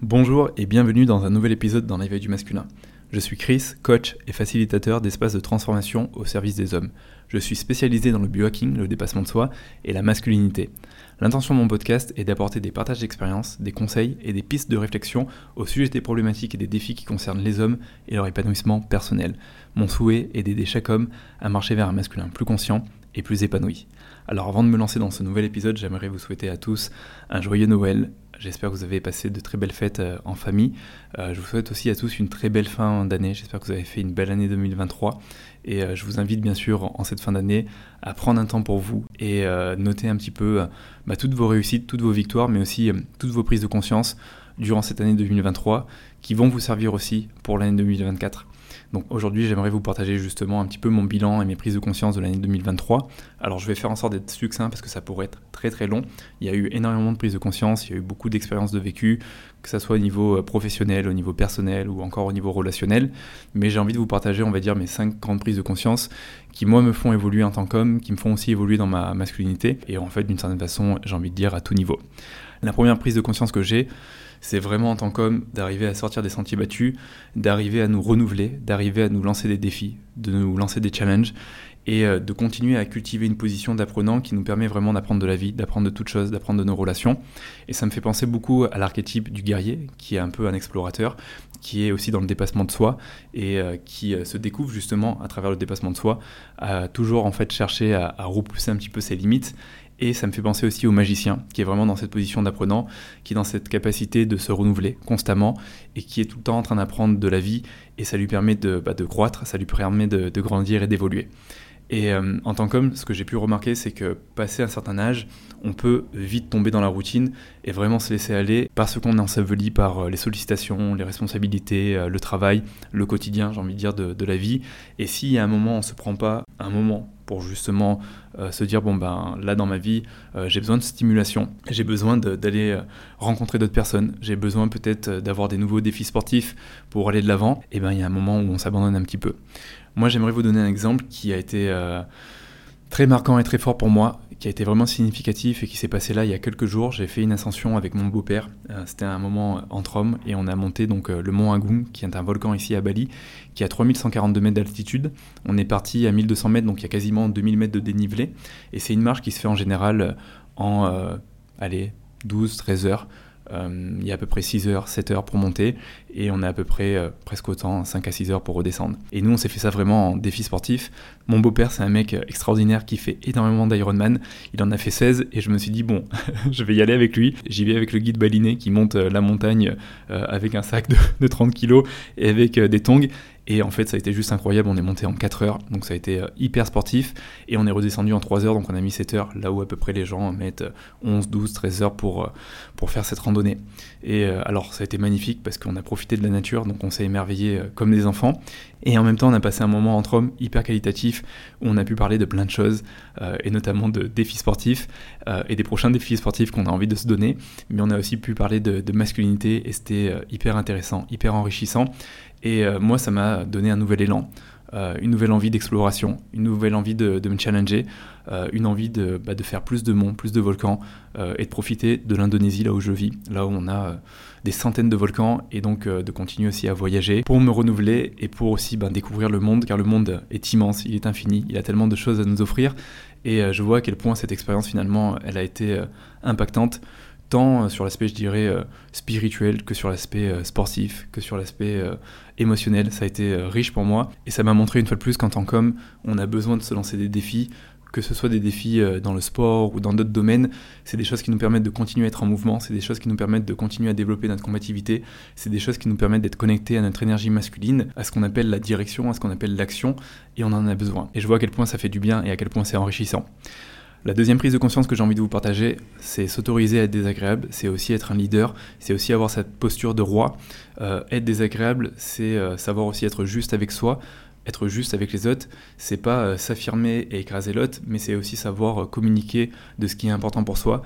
Bonjour et bienvenue dans un nouvel épisode dans l'éveil du masculin. Je suis Chris, coach et facilitateur d'espaces de transformation au service des hommes. Je suis spécialisé dans le biohacking, le dépassement de soi et la masculinité. L'intention de mon podcast est d'apporter des partages d'expériences, des conseils et des pistes de réflexion au sujet des problématiques et des défis qui concernent les hommes et leur épanouissement personnel. Mon souhait est d'aider chaque homme à marcher vers un masculin plus conscient et plus épanoui. Alors avant de me lancer dans ce nouvel épisode, j'aimerais vous souhaiter à tous un joyeux Noël, J'espère que vous avez passé de très belles fêtes euh, en famille. Euh, je vous souhaite aussi à tous une très belle fin d'année. J'espère que vous avez fait une belle année 2023. Et euh, je vous invite bien sûr en cette fin d'année à prendre un temps pour vous et noter un petit peu bah, toutes vos réussites, toutes vos victoires, mais aussi toutes vos prises de conscience durant cette année 2023 qui vont vous servir aussi pour l'année 2024. Donc aujourd'hui, j'aimerais vous partager justement un petit peu mon bilan et mes prises de conscience de l'année 2023. Alors je vais faire en sorte d'être succinct parce que ça pourrait être très très long. Il y a eu énormément de prises de conscience, il y a eu beaucoup d'expériences de vécu, que ce soit au niveau euh, professionnel, au niveau personnel ou encore au niveau relationnel. Mais j'ai envie de vous partager, on va dire, mes cinq grandes prises de conscience qui moi me font évoluer en tant qu'homme, qui me font aussi évoluer dans ma masculinité et en fait d'une certaine façon, j'ai envie de dire à tout niveau. La première prise de conscience que j'ai, c'est vraiment en tant qu'homme d'arriver à sortir des sentiers battus, d'arriver à nous renouveler, d'arriver à nous lancer des défis, de nous lancer des challenges et euh, de continuer à cultiver une position d'apprenant qui nous permet vraiment d'apprendre de la vie, d'apprendre de toutes choses, d'apprendre de nos relations. Et ça me fait penser beaucoup à l'archétype du guerrier, qui est un peu un explorateur, qui est aussi dans le dépassement de soi et euh, qui euh, se découvre justement à travers le dépassement de soi, à toujours en fait chercher à, à repousser un petit peu ses limites et ça me fait penser aussi au magicien, qui est vraiment dans cette position d'apprenant, qui est dans cette capacité de se renouveler constamment, et qui est tout le temps en train d'apprendre de la vie, et ça lui permet de, bah, croître, ça lui permet de, grandir et d'évoluer. Et euh, en tant qu'homme, ce que j'ai pu remarquer, c'est que passé un certain âge, on peut vite tomber dans la routine et vraiment se laisser aller parce qu'on est enseveli par euh, les sollicitations, les responsabilités, euh, le travail, le quotidien, j'ai envie de dire, de, de la vie. Et si à un moment on se prend pas un moment pour justement euh, se dire bon ben là dans ma vie euh, j'ai besoin de stimulation, j'ai besoin d'aller euh, rencontrer d'autres personnes, j'ai besoin peut-être d'avoir des nouveaux défis sportifs pour aller de l'avant, et ben il y a un moment où on s'abandonne un petit peu. Moi j'aimerais vous donner un exemple qui a été très marquant et très fort pour moi, qui a été vraiment significatif et qui s'est passé là il y a quelques jours. J'ai fait une ascension avec mon beau-père. Euh, c'était un moment entre hommes et on a monté donc euh, le mont Agung, qui est un volcan ici à Bali, qui a 3142 mètres d'altitude. On est parti à 1200 mètres, donc il y a quasiment 2000 mètres de dénivelé. Et c'est une marche qui se fait en général en, euh, allez, 12-13 heures. Euh, il y a à peu près 6 heures, 7 heures pour monter et on a à peu près euh, presque autant, 5 à 6 heures pour redescendre. Et nous, on s'est fait ça vraiment en défi sportif. Mon beau-père, c'est un mec extraordinaire qui fait énormément d'Ironman. Il en a fait 16 et je me suis dit, bon, je vais y aller avec lui. J'y vais avec le guide baliné qui monte euh, la montagne avec un sac de, de 30 kilos et avec des tongs. Et en fait, ça a été juste incroyable. On est monté en 4 heures, donc ça a été euh, hyper sportif. Et on est redescendu en 3 heures, donc on a mis 7 heures, là où à peu près les gens mettent 11, 12, 13 heures pour, euh, pour faire cette randonnée. Et euh, alors, ça a été magnifique parce qu'on a profité de la nature, donc on s'est émerveillé comme des enfants. Et en même temps, on a passé un moment entre hommes hyper qualitatif où on a pu parler de plein de choses, et notamment de défis sportifs et des prochains défis sportifs qu'on a envie de se donner. Mais on a aussi pu parler de, masculinité et c'était hyper intéressant, hyper enrichissant. Et euh, moi, ça m'a donné un nouvel élan, euh, une nouvelle envie d'exploration, une nouvelle envie de, me challenger, euh, une envie bah, de, faire plus de monts, plus de volcans, et de profiter de l'Indonésie, là où je vis, là où on a des centaines de volcans, et donc de continuer aussi à voyager pour me renouveler et pour aussi bah, découvrir le monde, car le monde est immense, il est infini, il a tellement de choses à nous offrir, et je vois à quel point cette expérience finalement, elle a été impactante tant euh, sur l'aspect, je dirais, euh, spirituel que sur l'aspect euh, sportif, que sur l'aspect émotionnel. Ça a été riche pour moi et ça m'a montré une fois de plus qu'en tant qu'homme, on a besoin de se lancer des défis, que ce soit des défis dans le sport ou dans d'autres domaines, c'est des choses qui nous permettent de continuer à être en mouvement, c'est des choses qui nous permettent de continuer à développer notre combativité, c'est des choses qui nous permettent d'être connectés à notre énergie masculine, à ce qu'on appelle la direction, à ce qu'on appelle l'action, et on en a besoin. Et je vois à quel point ça fait du bien et à quel point c'est enrichissant. La deuxième prise de conscience que j'ai envie de vous partager, c'est s'autoriser à être désagréable, c'est aussi être un leader, c'est aussi avoir cette posture de roi. Euh, être désagréable, c'est euh, savoir aussi être juste avec soi, être juste avec les autres, c'est pas euh, s'affirmer et écraser l'autre, mais c'est aussi savoir communiquer de ce qui est important pour soi,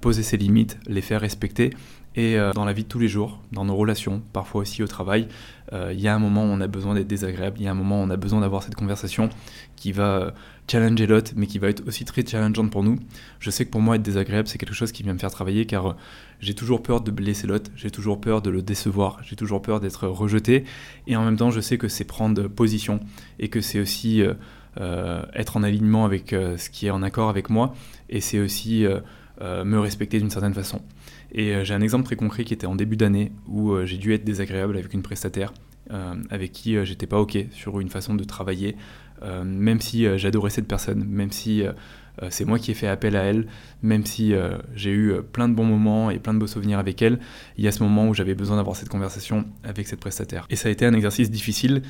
poser ses limites, les faire respecter Et euh, dans la vie de tous les jours, dans nos relations, parfois aussi au travail, euh, il y a un moment où on a besoin d'être désagréable, il y a un moment où on a besoin d'avoir cette conversation qui va euh, challenger l'autre, mais qui va être aussi très challengeante pour nous. Je sais que pour moi, être désagréable, c'est quelque chose qui vient me faire travailler car j'ai toujours peur de blesser l'autre, j'ai toujours peur de le décevoir, j'ai toujours peur d'être rejeté. Et en même temps, je sais que c'est prendre position et que c'est aussi être en alignement avec ce qui est en accord avec moi et c'est aussi me respecter d'une certaine façon. Et euh, j'ai un exemple très concret qui était en début d'année où euh, j'ai dû être désagréable avec une prestataire euh, avec qui j'étais pas ok sur une façon de travailler, même si j'adorais cette personne, même si c'est moi qui ai fait appel à elle, même si j'ai eu plein de bons moments et plein de beaux souvenirs avec elle, il y a ce moment où j'avais besoin d'avoir cette conversation avec cette prestataire. Et ça a été un exercice difficile.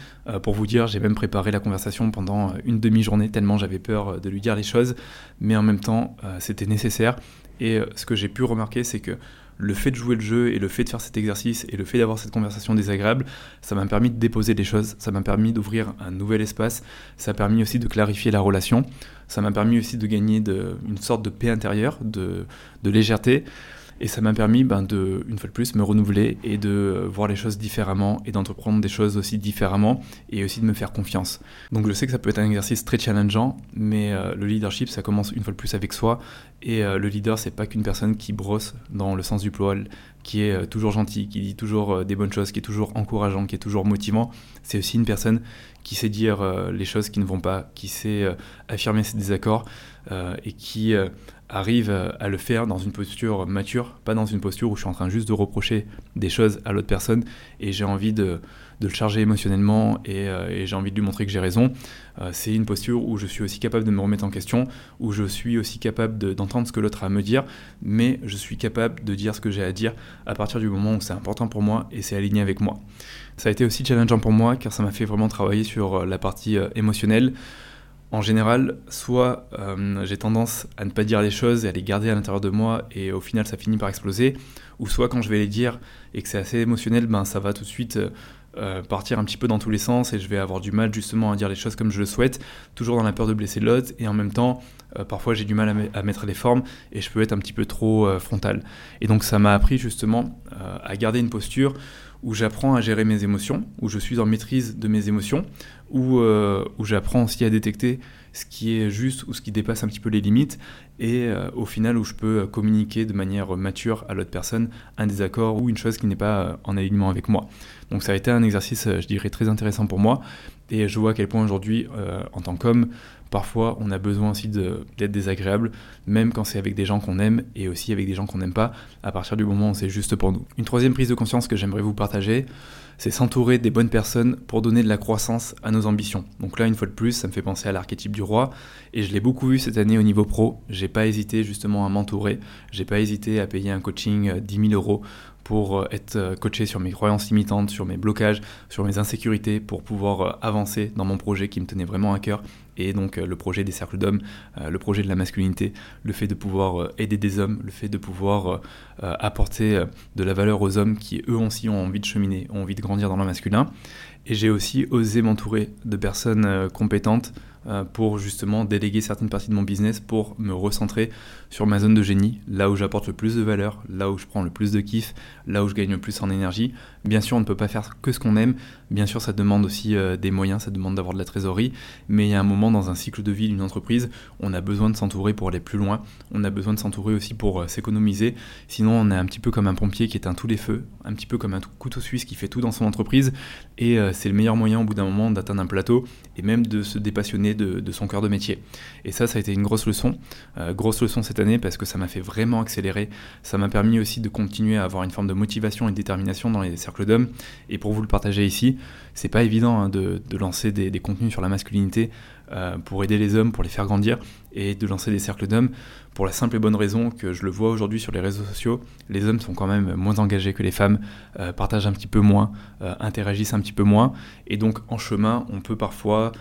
pour vous dire, j'ai même préparé la conversation pendant une demi-journée, tellement j'avais peur de lui dire les choses, mais en même temps, c'était nécessaire. Et euh, ce que j'ai pu remarquer, c'est que le fait de jouer le jeu et le fait de faire cet exercice et le fait d'avoir cette conversation désagréable, ça m'a permis de déposer des choses, ça m'a permis d'ouvrir un nouvel espace, ça a permis aussi de clarifier la relation, ça m'a permis aussi de gagner une sorte de paix intérieure, de légèreté. Et ça m'a permis, ben, de, une fois de plus, me renouveler et de voir les choses différemment et d'entreprendre des choses aussi différemment et aussi de me faire confiance. Donc je sais que ça peut être un exercice très challengeant, mais euh, le leadership, ça commence une fois de plus avec soi. Et euh, le leader, c'est pas qu'une personne qui brosse dans le sens du poil, qui est euh, toujours gentil, qui dit toujours des bonnes choses, qui est toujours encourageant, qui est toujours motivant. C'est aussi une personne qui sait dire les choses qui ne vont pas, qui sait affirmer ses désaccords et qui arrive à le faire dans une posture mature, pas dans une posture où je suis en train juste de reprocher des choses à l'autre personne et j'ai envie de, le charger émotionnellement euh, et, j'ai envie de lui montrer que j'ai raison. Euh, c'est une posture où je suis aussi capable de me remettre en question, où je suis aussi capable d'entendre ce que l'autre a à me dire, mais je suis capable de dire ce que j'ai à dire à partir du moment où c'est important pour moi et c'est aligné avec moi. Ça a été aussi challengeant pour moi car ça m'a fait vraiment travailler sur euh, la partie émotionnelle en général, soit euh, j'ai tendance à ne pas dire les choses et à les garder à l'intérieur de moi et au final ça finit par exploser, ou soit quand je vais les dire et que c'est assez émotionnel, ben ça va tout de suite euh, partir un petit peu dans tous les sens et je vais avoir du mal justement à dire les choses comme je le souhaite, toujours dans la peur de blesser l'autre et en même temps euh, parfois j'ai du mal à, mettre les formes et je peux être un petit peu trop frontal. Et donc ça m'a appris justement à garder une posture où j'apprends à gérer mes émotions, où je suis en maîtrise de mes émotions, où, euh, où j'apprends aussi à détecter ce qui est juste ou ce qui dépasse un petit peu les limites, et euh, au final où je peux communiquer de manière mature à l'autre personne un désaccord ou une chose qui n'est pas euh, en alignement avec moi. Donc ça a été un exercice, je dirais, très intéressant pour moi, et je vois à quel point aujourd'hui, en tant qu'homme, Parfois, on a besoin aussi d'être désagréable, même quand c'est avec des gens qu'on aime et aussi avec des gens qu'on n'aime pas, à partir du moment où c'est juste pour nous. Une troisième prise de conscience que j'aimerais vous partager, c'est s'entourer des bonnes personnes pour donner de la croissance à nos ambitions. Donc là, une fois de plus, ça me fait penser à l'archétype du roi, et je l'ai beaucoup vu cette année au niveau pro. J'ai pas hésité justement à m'entourer, j'ai pas hésité à payer un coaching 10 euh, 000 euros pour euh, être euh, coaché sur mes croyances limitantes, sur mes blocages, sur mes insécurités, pour pouvoir avancer dans mon projet qui me tenait vraiment à cœur. Et donc le projet des cercles d'hommes, le projet de la masculinité, le fait de pouvoir aider des hommes, le fait de pouvoir apporter de la valeur aux hommes qui eux aussi ont envie de cheminer, ont envie de grandir dans le masculin. Et j'ai aussi osé m'entourer de personnes compétentes, euh, pour justement déléguer certaines parties de mon business pour me recentrer sur ma zone de génie, là où j'apporte le plus de valeur, là où je prends le plus de kiff, là où je gagne le plus en énergie. Bien sûr, on ne peut pas faire que ce qu'on aime, bien sûr, ça demande aussi euh, des moyens, ça demande d'avoir de la trésorerie, mais il y a un moment dans un cycle de vie d'une entreprise, on a besoin de s'entourer pour aller plus loin, on a besoin de s'entourer aussi pour euh, s'économiser, sinon on est un petit peu comme un pompier qui éteint tous les feux, un petit peu comme un couteau suisse qui fait tout dans son entreprise, et c'est le meilleur moyen au bout d'un moment d'atteindre un plateau et même de se dépassionner de, son cœur de métier. Et ça, ça a été une grosse leçon, euh, grosse leçon cette année parce que ça m'a fait vraiment accélérer. Ça m'a permis aussi de continuer à avoir une forme de motivation et de détermination dans les cercles d'hommes. Et pour vous le partager ici, c'est pas évident hein, de, lancer des, contenus sur la masculinité euh, pour aider les hommes, pour les faire grandir et de lancer des cercles d'hommes. Pour la simple et bonne raison que je le vois aujourd'hui sur les réseaux sociaux, les hommes sont quand même moins engagés que les femmes, euh, partagent un petit peu moins, interagissent un petit peu moins, et donc en chemin, on peut parfois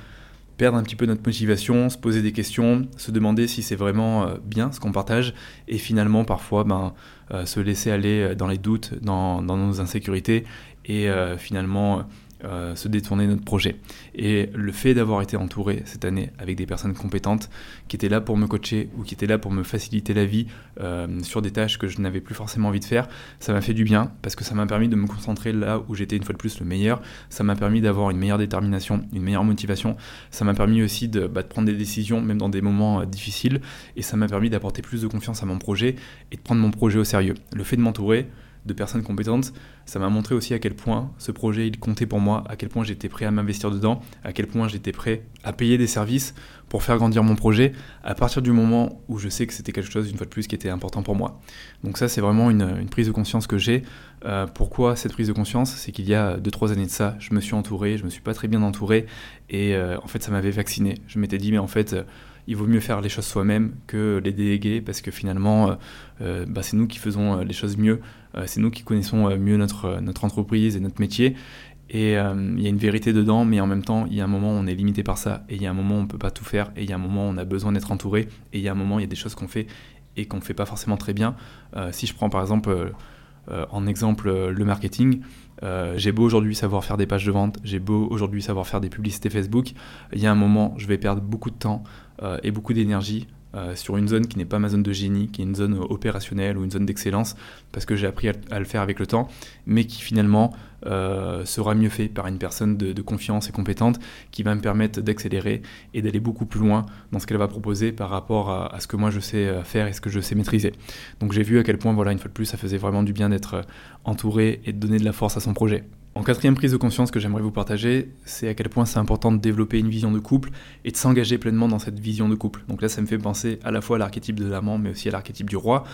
perdre un petit peu notre motivation, se poser des questions, se demander si c'est vraiment euh, bien ce qu'on partage, et finalement parfois ben, euh, se laisser aller dans les doutes, dans, nos insécurités, et euh, finalement euh, se détourner de notre projet. Et le fait d'avoir été entouré cette année avec des personnes compétentes qui étaient là pour me coacher ou qui étaient là pour me faciliter la vie euh, sur des tâches que je n'avais plus forcément envie de faire, ça m'a fait du bien parce que ça m'a permis de me concentrer là où j'étais une fois de plus le meilleur. Ça m'a permis d'avoir une meilleure détermination, une meilleure motivation. Ça m'a permis aussi de, bah, de, prendre des décisions même dans des moments difficiles. Et ça m'a permis d'apporter plus de confiance à mon projet et de prendre mon projet au sérieux. Le fait de m'entourer, de personnes compétentes, ça m'a montré aussi à quel point ce projet il comptait pour moi, à quel point j'étais prêt à m'investir dedans, à quel point j'étais prêt à payer des services pour faire grandir mon projet à partir du moment où je sais que c'était quelque chose, une fois de plus, qui était important pour moi. Donc ça, c'est vraiment une, prise de conscience que j'ai. Euh, pourquoi cette prise de conscience? C'est qu'il y a 2-3 années de ça, je me suis entouré, je me suis pas très bien entouré, et euh, en fait, ça m'avait vacciné. Je m'étais dit, mais en fait il vaut mieux faire les choses soi-même que les déléguer parce que finalement, euh, euh, bah, c'est nous qui faisons euh, les choses mieux, c'est nous qui connaissons mieux notre, entreprise et notre métier. Et il y a une vérité dedans, mais en même temps, il y a un moment où on est limité par ça, et il y a un moment où on ne peut pas tout faire, et il y a un moment où on a besoin d'être entouré, et il y a un moment où il y a des choses qu'on fait et qu'on ne fait pas forcément très bien. si je prends par exemple en exemple le marketing, j'ai beau aujourd'hui savoir faire des pages de vente, j'ai beau aujourd'hui savoir faire des publicités Facebook, il y a un moment, je vais perdre beaucoup de temps euh, et beaucoup d'énergie euh, sur une zone qui n'est pas ma zone de génie, qui est une zone opérationnelle ou une zone d'excellence, parce que j'ai appris à, le faire avec le temps, mais qui finalement euh, sera mieux fait par une personne de, confiance et compétente qui va me permettre d'accélérer et d'aller beaucoup plus loin dans ce qu'elle va proposer par rapport à, à, ce que moi je sais faire et ce que je sais maîtriser. Donc j'ai vu à quel point, voilà, une fois de plus, ça faisait vraiment du bien d'être entouré et de donner de la force à son projet. En quatrième prise de conscience que j'aimerais vous partager, c'est à quel point c'est important de développer une vision de couple et de s'engager pleinement dans cette vision de couple. Donc là, ça me fait penser à la fois à l'archétype de l'amant, mais aussi à l'archétype du roi.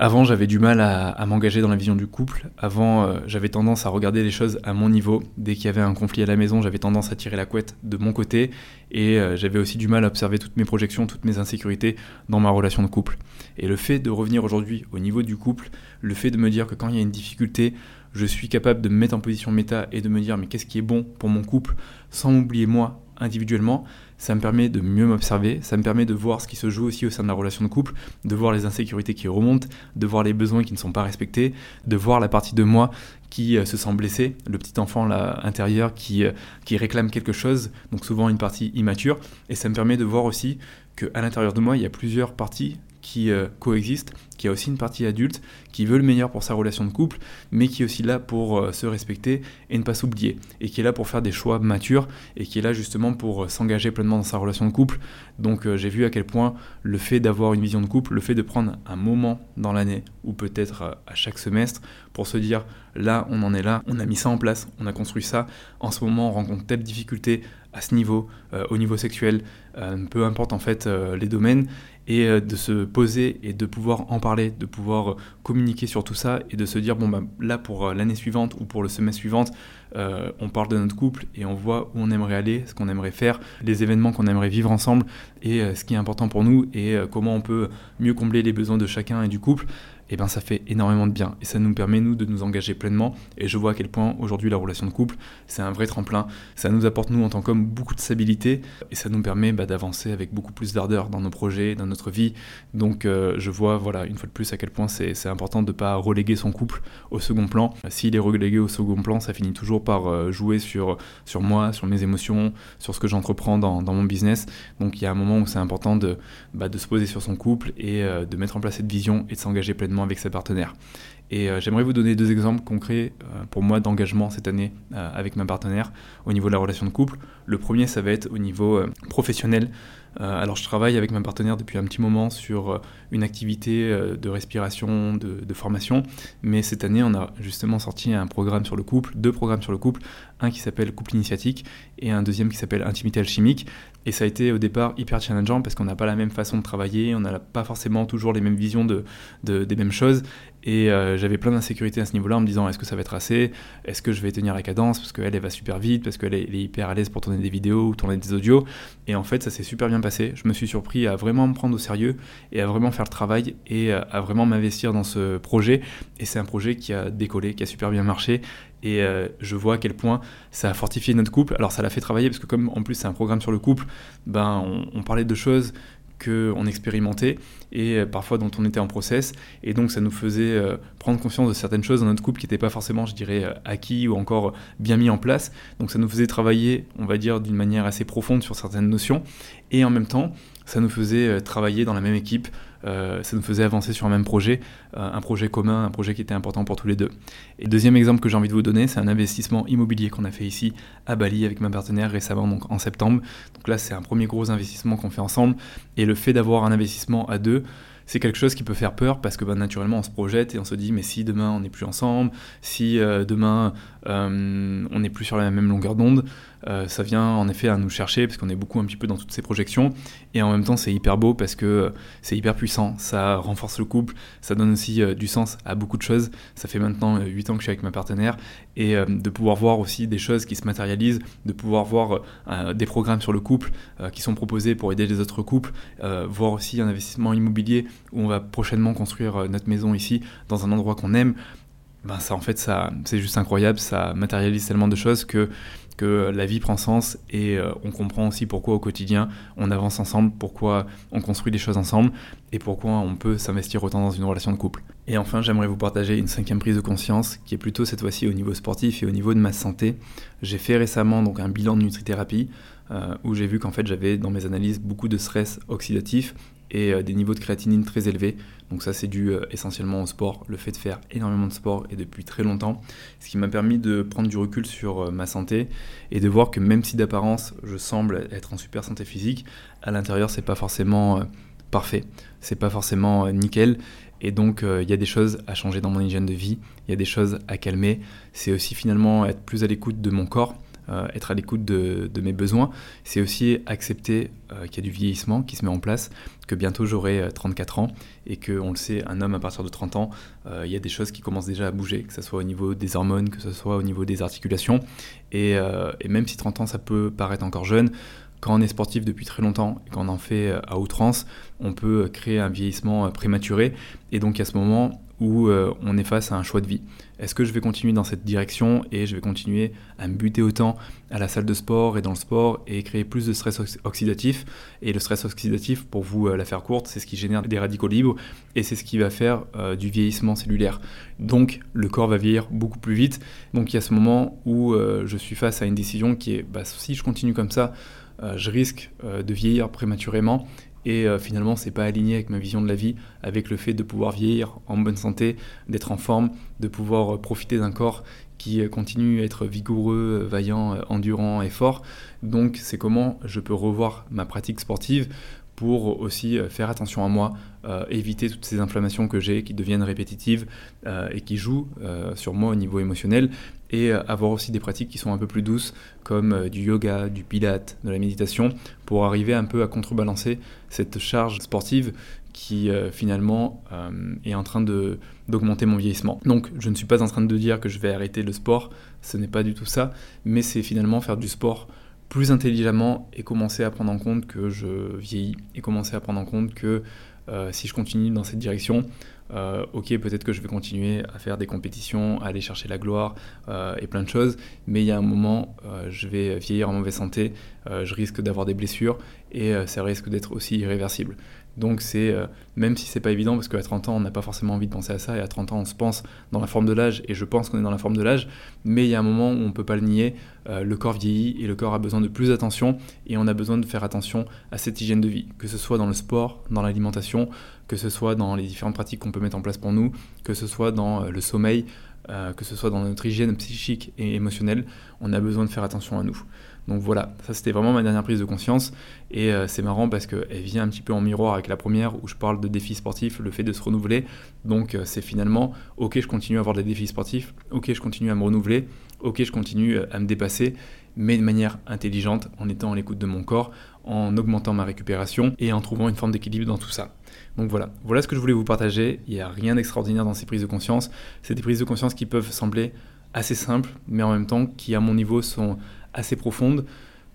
Avant, j'avais du mal à, m'engager dans la vision du couple. Avant, euh, j'avais tendance à regarder les choses à mon niveau. Dès qu'il y avait un conflit à la maison, j'avais tendance à tirer la couette de mon côté. Et euh, j'avais aussi du mal à observer toutes mes projections, toutes mes insécurités dans ma relation de couple. Et le fait de revenir aujourd'hui au niveau du couple, le fait de me dire que quand il y a une difficulté, je suis capable de me mettre en position méta et de me dire mais qu'est-ce qui est bon pour mon couple sans m'oublier moi individuellement, ça me permet de mieux m'observer, ça me permet de voir ce qui se joue aussi au sein de la relation de couple, de voir les insécurités qui remontent, de voir les besoins qui ne sont pas respectés, de voir la partie de moi qui euh, se sent blessée, le petit enfant intérieur qui, euh, qui réclame quelque chose, donc souvent une partie immature, et ça me permet de voir aussi qu'à l'intérieur de moi, il y a plusieurs parties qui euh, coexiste, qui a aussi une partie adulte, qui veut le meilleur pour sa relation de couple, mais qui est aussi là pour euh, se respecter et ne pas s'oublier, et qui est là pour faire des choix matures, et qui est là justement pour euh, s'engager pleinement dans sa relation de couple. Donc j'ai vu à quel point le fait d'avoir une vision de couple, le fait de prendre un moment dans l'année, ou peut-être à chaque semestre, pour se dire là on en est là, on a mis ça en place, on a construit ça, en ce moment on rencontre telle difficulté à ce niveau, au niveau sexuel, peu importe en fait les domaines, et euh, de se poser et de pouvoir en parler, de pouvoir euh, communiquer sur tout ça et de se dire, bon, bah, là pour euh, l'année suivante ou pour le semestre suivant, on parle de notre couple et on voit où on aimerait aller, ce qu'on aimerait faire, les événements qu'on aimerait vivre ensemble et ce qui est important pour nous et comment on peut mieux combler les besoins de chacun et du couple eh ben ça fait énormément de bien. Et ça nous permet nous de nous engager pleinement. Et je vois à quel point aujourd'hui la relation de couple c'est un vrai tremplin. Ça nous apporte nous en tant qu'hommes beaucoup de stabilité. Et ça nous permet bah, d'avancer avec beaucoup plus d'ardeur dans nos projets dans notre vie. Donc euh, je vois voilà une fois de plus à quel point c'est important de ne pas reléguer son couple au second plan. S'il est relégué au second plan ça finit toujours par euh, jouer sur, sur moi sur mes émotions sur ce que j'entreprends dans, dans, mon business. Donc il y a un moment où c'est important de, bah, de se poser sur son couple et euh, de mettre en place cette vision et de s'engager pleinement avec ses partenaires. Et euh, j'aimerais vous donner deux exemples concrets euh, pour moi d'engagement cette année euh, avec ma partenaire au niveau de la relation de couple. Le premier, ça va être au niveau professionnel. Alors je travaille avec ma partenaire depuis un petit moment sur une activité de respiration, de, formation, mais cette année on a justement sorti un programme sur le couple, deux programmes sur le couple, un qui s'appelle couple initiatique et un deuxième qui s'appelle intimité alchimique. Et ça a été au départ hyper challengeant parce qu'on n'a pas la même façon de travailler, on n'a pas forcément toujours les mêmes visions de, des mêmes choses. Et euh, j'avais plein d'insécurité à ce niveau-là en me disant est-ce que ça va être assez? Est-ce que je vais tenir la cadence? Parce qu'elle, elle va super vite, parce qu'elle est, hyper à l'aise pour tourner des vidéos ou tourner des audios. Et en fait, ça s'est super bien passé. Je me suis surpris à vraiment me prendre au sérieux et à vraiment faire le travail et à vraiment m'investir dans ce projet. Et c'est un projet qui a décollé, qui a super bien marché. Et euh, je vois à quel point ça a fortifié notre couple. Alors ça l'a fait travailler parce que comme en plus c'est un programme sur le couple, ben on, on parlait de choses qu'on expérimentait et parfois dont on était en process. Et donc ça nous faisait prendre conscience de certaines choses dans notre couple qui n'étaient pas forcément, je dirais, acquis ou encore bien mis en place. Donc ça nous faisait travailler, on va dire, d'une manière assez profonde sur certaines notions. Et en même temps, ça nous faisait travailler dans la même équipe, euh, ça nous faisait avancer sur un même projet, euh, un projet commun, un projet qui était important pour tous les deux. Et deuxième exemple que j'ai envie de vous donner, c'est un investissement immobilier qu'on a fait ici à Bali avec ma partenaire récemment, donc en septembre. Donc là, c'est un premier gros investissement qu'on fait ensemble. Et le fait d'avoir un investissement à deux, c'est quelque chose qui peut faire peur parce que bah, naturellement on se projette et on se dit mais si demain on n'est plus ensemble, si euh, demain on n'est plus sur la même longueur d'onde, euh, ça vient en effet à nous chercher parce qu'on est beaucoup un petit peu dans toutes ces projections et en même temps c'est hyper beau parce que euh, c'est hyper puissant, ça renforce le couple, ça donne aussi euh, du sens à beaucoup de choses. Ça fait maintenant 8 ans que je suis avec ma partenaire et de pouvoir voir aussi des choses qui se matérialisent, de pouvoir voir des programmes sur le couple qui sont proposés pour aider les autres couples, voir aussi un investissement immobilier où on va prochainement construire notre maison ici dans un endroit qu'on aime. Ben ça en fait ça c'est juste incroyable, ça matérialise tellement de choses que que la vie prend sens et euh, on comprend aussi pourquoi au quotidien on avance ensemble, pourquoi on construit des choses ensemble et pourquoi on peut s'investir autant dans une relation de couple. Et enfin, j'aimerais vous partager une cinquième prise de conscience qui est plutôt cette fois-ci au niveau sportif et au niveau de ma santé. J'ai fait récemment donc un bilan de nutrithérapie euh, où j'ai vu qu'en fait j'avais dans mes analyses beaucoup de stress oxydatif et euh, des niveaux de créatinine très élevés. Donc ça c'est dû euh, essentiellement au sport, le fait de faire énormément de sport et depuis très longtemps, ce qui m'a permis de prendre du recul sur euh, ma santé et de voir que même si d'apparence je semble être en super santé physique, à l'intérieur c'est pas forcément parfait, c'est pas forcément nickel. Et donc il y a des choses à changer dans mon hygiène de vie, il y a des choses à calmer, c'est aussi finalement être plus à l'écoute de mon corps être à l'écoute de, mes besoins, c'est aussi accepter euh, qu'il y a du vieillissement qui se met en place, que bientôt j'aurai 34 euh, ans et que, on le sait, un homme à partir de 30 ans, il y a des choses qui commencent déjà à bouger, que ce soit au niveau des hormones, que ce soit au niveau des articulations. Et même si 30 ans, ça peut paraître encore jeune, quand on est sportif depuis très longtemps et qu'on en fait à outrance, on peut créer un vieillissement prématuré. Et donc à ce moment, où euh, on est face à un choix de vie. Est-ce que je vais continuer dans cette direction et je vais continuer à me buter autant à la salle de sport et dans le sport et créer plus de stress oxydatif? Et le stress oxydatif, pour vous euh, la faire courte, c'est ce qui génère des radicaux libres et c'est ce qui va faire euh, du vieillissement cellulaire. Donc le corps va vieillir beaucoup plus vite. Donc il y a ce moment où je suis face à une décision qui est, bah, si je continue comme ça, je risque de vieillir prématurément et finalement, finalement c'est pas aligné avec ma vision de la vie, avec le fait de pouvoir vieillir en bonne santé, d'être en forme, de pouvoir euh, profiter d'un corps qui euh, continue à être vigoureux, vaillant, euh, endurant et fort. Donc c'est comment je peux revoir ma pratique sportive pour aussi faire attention à moi, éviter toutes ces inflammations que j'ai qui deviennent répétitives et qui jouent sur moi au niveau émotionnel et euh, avoir aussi des pratiques qui sont un peu plus douces comme euh, du yoga, du pilate, de la méditation pour arriver un peu à contrebalancer cette charge sportive qui euh, finalement est en train d'augmenter mon vieillissement. Donc je ne suis pas en train de dire que je vais arrêter le sport, ce n'est pas du tout ça, mais c'est finalement faire du sport plus intelligemment et commencer à prendre en compte que je vieillis et commencer à prendre en compte que si je continue dans cette direction, euh, ok, peut-être que je vais continuer à faire des compétitions, à aller chercher la gloire euh, et plein de choses, mais il y a un moment, euh, je vais vieillir en mauvaise santé, je risque d'avoir des blessures et ça risque d'être aussi irréversible. Donc c'est, euh, même si c'est pas évident, parce qu'à 30 ans, on n'a pas forcément envie de penser à ça, et à 30 ans, on se pense dans la forme de l'âge, et je pense qu'on est dans la forme de l'âge, mais il y a un moment où on peut pas le nier, euh, le corps vieillit, et le corps a besoin de plus d'attention, et on a besoin de faire attention à cette hygiène de vie, que ce soit dans le sport, dans l'alimentation, que ce soit dans les différentes pratiques qu'on peut mettre en place pour nous, que ce soit dans euh, le sommeil, que ce soit dans notre hygiène psychique et émotionnelle, on a besoin de faire attention à nous. Donc voilà, ça c'était vraiment ma dernière prise de conscience. Et euh, c'est marrant parce qu'elle vient un petit peu en miroir avec la première où je parle de défis sportifs, le fait de se renouveler. Donc euh, c'est finalement, ok, je continue à avoir des défis sportifs, ok, je continue à me renouveler, ok, je continue euh, à me dépasser, mais de manière intelligente, en étant à l'écoute de mon corps, en augmentant ma récupération et en trouvant une forme d'équilibre dans tout ça. Donc voilà, voilà ce que je voulais vous partager. Il n'y a rien d'extraordinaire dans ces prises de conscience. C'est des prises de conscience qui peuvent sembler assez simples, mais en même temps qui, à mon niveau, sont assez profonde.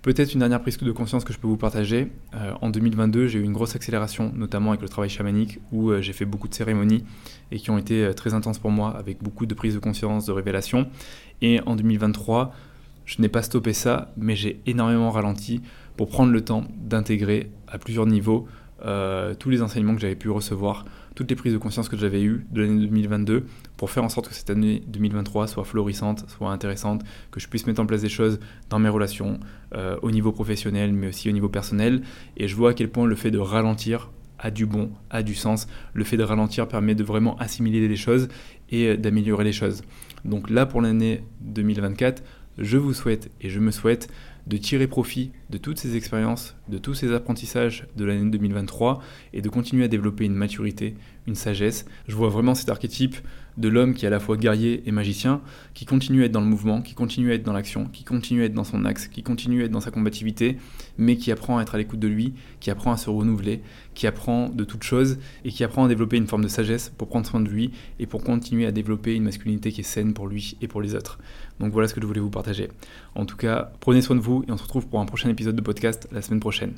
Peut-être une dernière prise de conscience que je peux vous partager. Euh, en 2022, j'ai eu une grosse accélération, notamment avec le travail chamanique, où euh, j'ai fait beaucoup de cérémonies et qui ont été euh, très intenses pour moi, avec beaucoup de prises de conscience, de révélations. Et en 2023, je n'ai pas stoppé ça, mais j'ai énormément ralenti pour prendre le temps d'intégrer à plusieurs niveaux euh, tous les enseignements que j'avais pu recevoir, toutes les prises de conscience que j'avais eues de l'année 2022 pour faire en sorte que cette année 2023 soit florissante, soit intéressante, que je puisse mettre en place des choses dans mes relations, euh, au niveau professionnel, mais aussi au niveau personnel. Et je vois à quel point le fait de ralentir a du bon, a du sens. Le fait de ralentir permet de vraiment assimiler les choses et euh, d'améliorer les choses. Donc là, pour l'année 2024, je vous souhaite et je me souhaite de tirer profit de toutes ces expériences, de tous ces apprentissages de l'année 2023 et de continuer à développer une maturité, une sagesse. Je vois vraiment cet archétype de l'homme qui est à la fois guerrier et magicien, qui continue à être dans le mouvement, qui continue à être dans l'action, qui continue à être dans son axe, qui continue à être dans sa combativité, mais qui apprend à être à l'écoute de lui, qui apprend à se renouveler, qui apprend de toutes choses et qui apprend à développer une forme de sagesse pour prendre soin de lui et pour continuer à développer une masculinité qui est saine pour lui et pour les autres. Donc voilà ce que je voulais vous partager. En tout cas, prenez soin de vous et on se retrouve pour un prochain épisode de podcast la semaine prochaine.